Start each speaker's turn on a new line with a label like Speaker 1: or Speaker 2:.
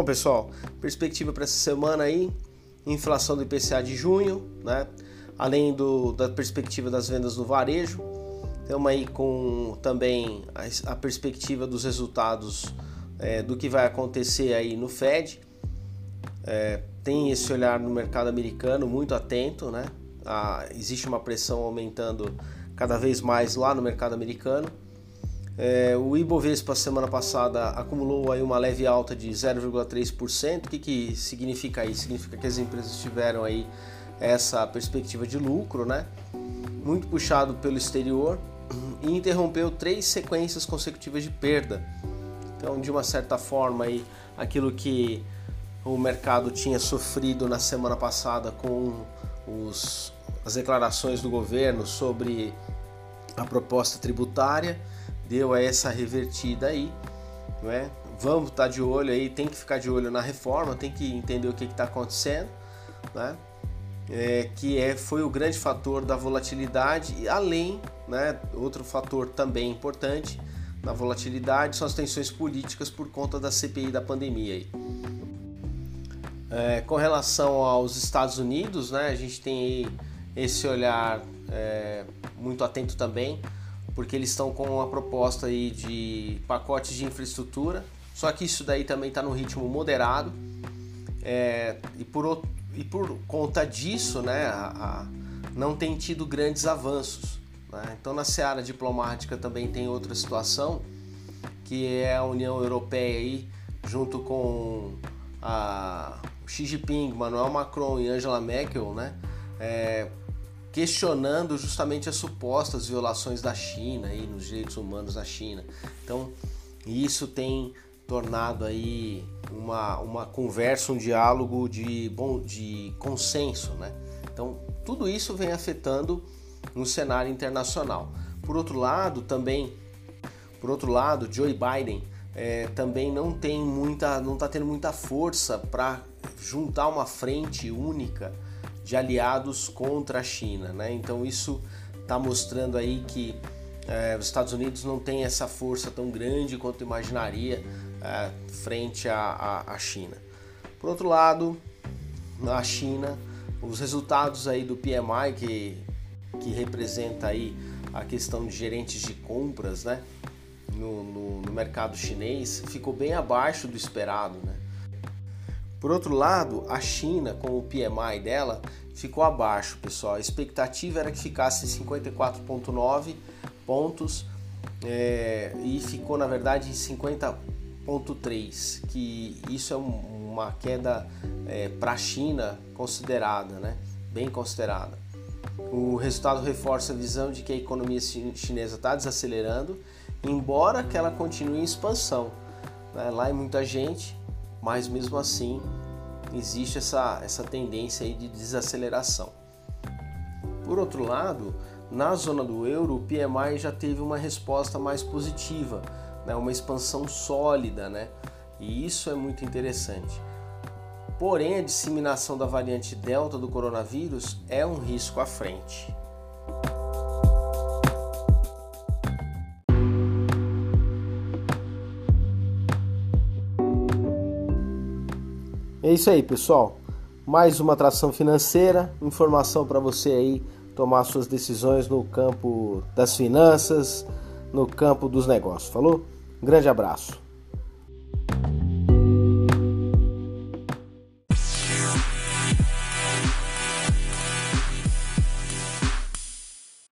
Speaker 1: Bom, pessoal, perspectiva para essa semana aí, inflação do IPCA de junho, né? Além do, da perspectiva das vendas no varejo, estamos aí com também a, a perspectiva dos resultados é, do que vai acontecer aí no Fed. É, tem esse olhar no mercado americano muito atento, né? Ah, existe uma pressão aumentando cada vez mais lá no mercado americano. É, o Ibovespa semana passada acumulou aí uma leve alta de 0,3%. O que, que significa isso? Significa que as empresas tiveram aí essa perspectiva de lucro, né? Muito puxado pelo exterior e interrompeu três sequências consecutivas de perda. Então, de uma certa forma, aí, aquilo que o mercado tinha sofrido na semana passada com os, as declarações do governo sobre a proposta tributária deu essa revertida aí, não é? Vamos estar tá de olho aí, tem que ficar de olho na reforma, tem que entender o que está acontecendo, né? É, que é, foi o grande fator da volatilidade e além, né, outro fator também importante na volatilidade são as tensões políticas por conta da CPI da pandemia aí. É, com relação aos Estados Unidos, né, a gente tem esse olhar é, muito atento também porque eles estão com uma proposta aí de pacotes de infraestrutura, só que isso daí também está no ritmo moderado é, e, por, e por conta disso, né, a, a, não tem tido grandes avanços. Né? Então, na seara diplomática também tem outra situação, que é a União Europeia aí, junto com a Xi Jinping, Manuel Macron e Angela Merkel, né, é, questionando justamente as supostas violações da China aí nos direitos humanos da China. Então, isso tem tornado aí uma, uma conversa, um diálogo de bom de consenso, né? Então, tudo isso vem afetando no cenário internacional. Por outro lado, também, por outro lado, Joe Biden é, também não tem muita, não está tendo muita força para juntar uma frente única de aliados contra a China. Né? Então isso está mostrando aí que é, os Estados Unidos não tem essa força tão grande quanto imaginaria é, frente à, China. Por outro lado, na China, os resultados aí do PMI que, que representa aí a questão de gerentes de compras, né, no, no, no mercado chinês, ficou bem abaixo do esperado, né? Por outro lado, a China, com o PMI dela, ficou abaixo, pessoal. A expectativa era que ficasse 54,9 pontos é, e ficou, na verdade, em 50,3, que isso é uma queda é, para a China considerada, né? bem considerada. O resultado reforça a visão de que a economia chinesa está desacelerando, embora que ela continue em expansão. Né? Lá é muita gente, mas mesmo assim existe essa, essa tendência aí de desaceleração. Por outro lado, na zona do euro, o PMI já teve uma resposta mais positiva, né? uma expansão sólida, né? e isso é muito interessante. Porém, a disseminação da variante Delta do coronavírus é um risco à frente. É isso aí, pessoal. Mais uma atração financeira, informação para você aí tomar suas decisões no campo das finanças, no campo dos negócios. Falou? Grande abraço.